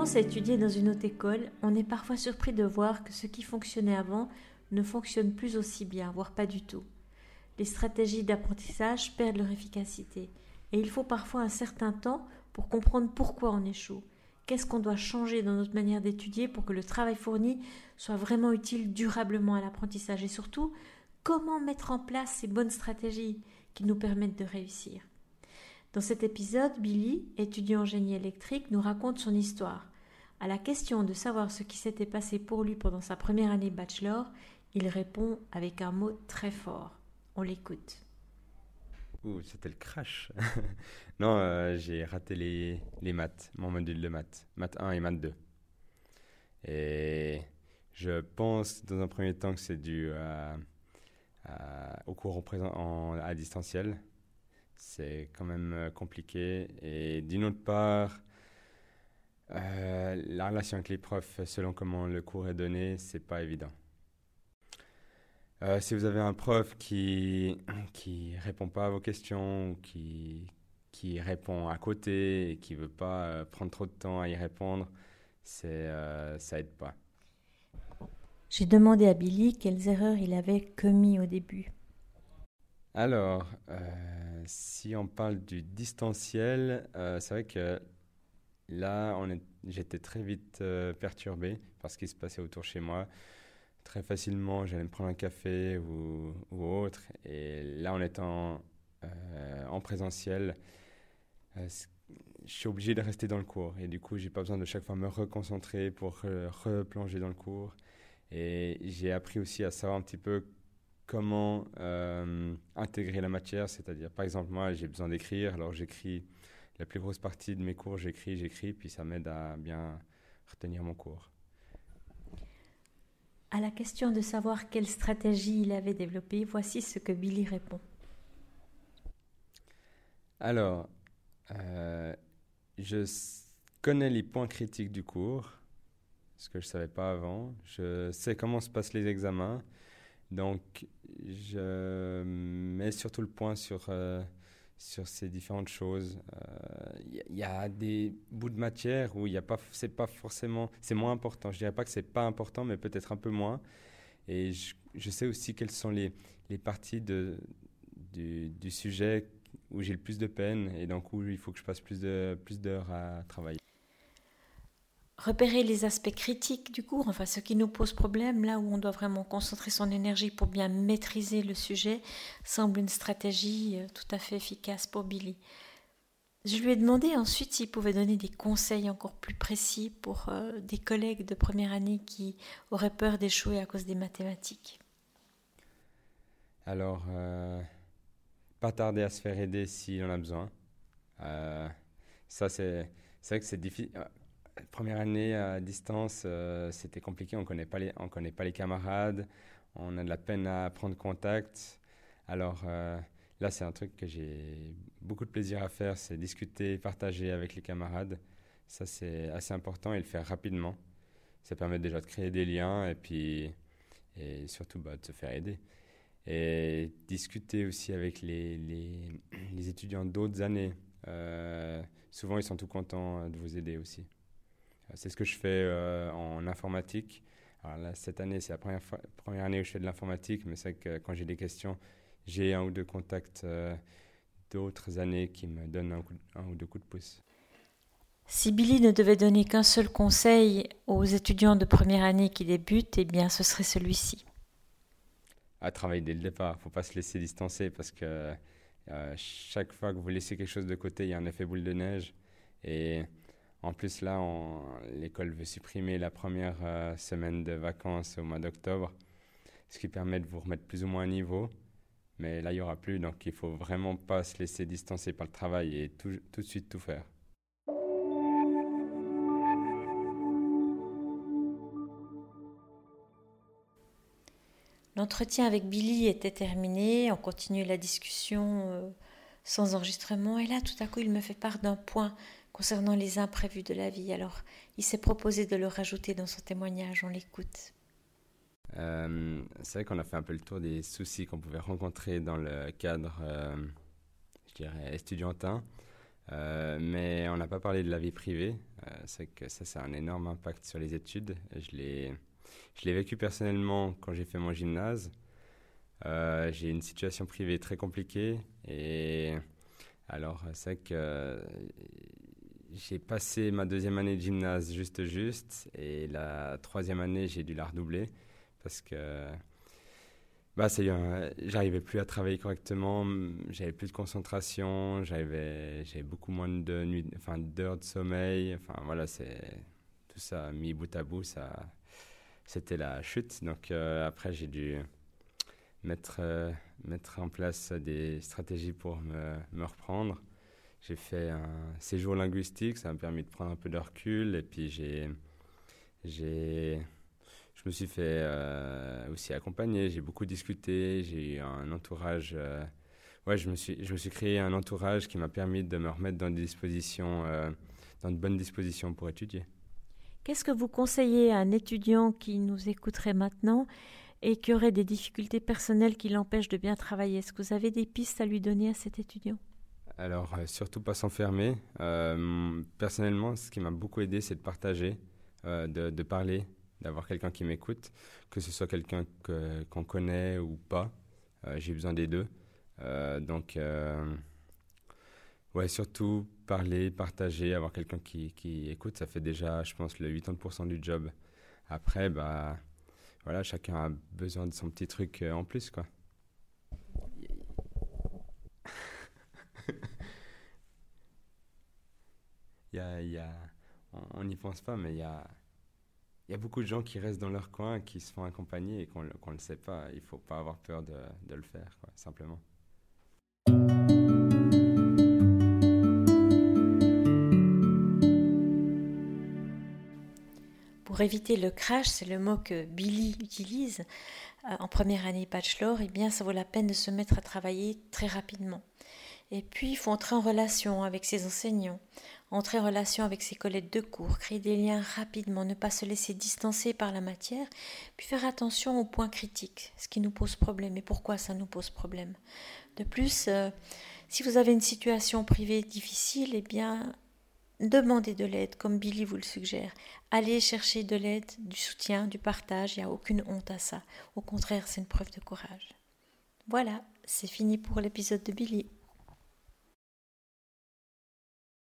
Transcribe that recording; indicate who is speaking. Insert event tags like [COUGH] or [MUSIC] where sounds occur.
Speaker 1: commence à étudier dans une haute école, on est parfois surpris de voir que ce qui fonctionnait avant ne fonctionne plus aussi bien, voire pas du tout. Les stratégies d'apprentissage perdent leur efficacité, et il faut parfois un certain temps pour comprendre pourquoi on échoue. Qu'est-ce qu'on doit changer dans notre manière d'étudier pour que le travail fourni soit vraiment utile durablement à l'apprentissage et surtout comment mettre en place ces bonnes stratégies qui nous permettent de réussir? Dans cet épisode, Billy, étudiant en génie électrique, nous raconte son histoire. À la question de savoir ce qui s'était passé pour lui pendant sa première année bachelor, il répond avec un mot très fort. On l'écoute.
Speaker 2: Ouh, c'était le crash. [LAUGHS] non, euh, j'ai raté les, les maths, mon module de maths, maths 1 et maths 2. Et je pense dans un premier temps que c'est dû au cours en présent, en, à distanciel. C'est quand même euh, compliqué. Et d'une autre part, euh, la relation avec les profs, selon comment le cours est donné, c'est pas évident. Euh, si vous avez un prof qui qui répond pas à vos questions, qui qui répond à côté et qui veut pas euh, prendre trop de temps à y répondre, c'est ça aide pas.
Speaker 1: J'ai demandé à Billy quelles erreurs il avait commis au début.
Speaker 2: Alors, si on parle du distanciel, c'est vrai que là, j'étais très vite perturbé par ce qui se passait autour chez moi très facilement, j'allais me prendre un café ou, ou autre. Et là, en étant euh, en présentiel, euh, je suis obligé de rester dans le cours. Et du coup, j'ai pas besoin de chaque fois me reconcentrer pour replonger dans le cours. Et j'ai appris aussi à savoir un petit peu comment euh, intégrer la matière. C'est-à-dire, par exemple, moi, j'ai besoin d'écrire. Alors, j'écris la plus grosse partie de mes cours, j'écris, j'écris, puis ça m'aide à bien retenir mon cours.
Speaker 1: À la question de savoir quelle stratégie il avait développée, voici ce que Billy répond.
Speaker 2: Alors, euh, je connais les points critiques du cours, ce que je ne savais pas avant. Je sais comment se passent les examens. Donc, je mets surtout le point sur euh, sur ces différentes choses. Il euh, y, a des bouts de matière où il a pas, c'est pas forcément, c'est moins important. Je dirais pas que c'est pas important, mais peut-être un peu moins. Et je, sais aussi quelles sont les, les parties de, du, du sujet où j'ai le plus de peine et donc où il faut que je passe plus de plus d'heures à travailler
Speaker 1: repérer les aspects critiques du cours, enfin ce qui nous pose problème, là où on doit vraiment concentrer son énergie pour bien maîtriser le sujet, semble une stratégie euh, tout à fait efficace pour Billy. Je lui ai demandé ensuite s'il pouvait donner des conseils encore plus précis pour euh, des collègues de première année qui auraient peur d'échouer à cause des mathématiques.
Speaker 2: Alors, euh, pas tarder à se faire aider s'il en a besoin. ça, c'est vrai que c'est difficile première année à distance, euh, c'était compliqué. On connaît pas les, on connaît pas les camarades. On a de la peine à prendre contact. Alors euh, là, c'est un truc que j'ai beaucoup de plaisir à faire, c'est discuter, partager avec les camarades. Ça, c'est assez important et le faire rapidement. Ça permet déjà de créer des liens et puis et surtout bah, de se faire aider. Et discuter aussi avec les, les, les étudiants d'autres années. Euh, souvent, ils sont tout contents de vous aider aussi. C'est ce que je fais euh, en informatique. Alors là, cette année, c'est la première, première année où je fais de l'informatique, mais c'est que quand j'ai des questions, j'ai un ou deux contacts euh, d'autres années qui me donnent un, ou deux coups de pouce.
Speaker 1: Si Billy ne devait donner qu'un seul conseil aux étudiants de première année qui débutent, eh bien, ce serait celui-ci.
Speaker 2: À travailler dès le départ. Il ne faut pas se laisser distancer parce que euh, chaque fois que vous laissez quelque chose de côté, il y a un effet boule de neige. Et en plus, là, l'école veut supprimer la première euh, semaine de vacances au mois d'octobre, ce qui permet de vous remettre plus ou moins à niveau. Mais là, il n'y aura plus, donc il faut vraiment pas se laisser distancer par le travail et tout, de suite tout faire.
Speaker 1: L'entretien avec Billy était terminé, on continue la discussion euh, sans enregistrement, et là, tout à coup, il me fait part d'un point concernant les imprévus de la vie. Alors, il s'est proposé de le rajouter dans son témoignage. On l'écoute.
Speaker 2: Euh, c'est vrai qu'on a fait un peu le tour des soucis qu'on pouvait rencontrer dans le cadre, euh, je dirais, estudiantin. mais on n'a pas parlé de la vie privée. c'est que ça, c'est un énorme impact sur les études. Je l'ai, je l'ai vécu personnellement quand j'ai fait mon gymnase. j'ai une situation privée très compliquée et alors c'est que j'ai passé ma deuxième année de gymnase juste juste et la troisième année j'ai dû la redoubler parce que bah, j'arrivais plus à travailler correctement, j'avais plus de concentration, j'avais beaucoup moins de nuit, enfin d'heures de sommeil, enfin voilà c'est tout ça mis bout à bout ça c'était la chute. Donc euh, après j'ai dû mettre euh, mettre en place des stratégies pour me reprendre j'ai fait un séjour linguistique, ça m'a permis de prendre un peu de recul. Et puis j'ai, j'ai, je me suis fait euh, aussi accompagner. J'ai beaucoup discuté. J'ai eu un entourage. Euh, ouais, je me suis, je me suis créé un entourage qui m'a permis de me remettre dans des dispositions, euh, dans de bonnes dispositions pour étudier.
Speaker 1: Qu'est-ce que vous conseillez à un étudiant qui nous écouterait maintenant et qui aurait des difficultés personnelles qui l'empêchent de bien travailler? Est-ce que vous avez des pistes à lui donner à cet étudiant?
Speaker 2: Alors, euh, surtout pas s'enfermer. Euh, personnellement, ce qui m'a beaucoup aidé, c'est de partager, euh, de, parler, d'avoir quelqu'un qui m'écoute, que ce soit quelqu'un qu'on connaît ou pas. J'ai besoin des deux. donc, ouais, surtout parler, partager, avoir quelqu'un qui, écoute, ça fait déjà, je pense, le 80% du job. Après, bah, voilà, chacun a besoin de son petit truc en plus, quoi. Y a, on n'y pense pas, mais il y a, beaucoup de gens qui restent dans leur coin, qui se font accompagner et qu'on ne le sait pas. Il ne faut pas avoir peur de, le faire, simplement.
Speaker 1: Pour éviter le crash, c'est le mot que Billy utilise euh, en première année bachelor, et eh bien ça vaut la peine de se mettre à travailler très rapidement. Et puis, il faut entrer en relation avec ses enseignants, entrer en relation avec ses collègues de cours, créer des liens rapidement, ne pas se laisser distancer par la matière, puis faire attention aux points critiques, ce qui nous pose problème et pourquoi ça nous pose problème? De plus, euh, si vous avez une situation privée difficile, eh bien, demandez de l'aide, comme Billy vous le suggère. Allez chercher de l'aide, du soutien, du partage, il n'y a aucune honte à ça. Au contraire, c'est une preuve de courage. Voilà, c'est fini pour l'épisode de Billy.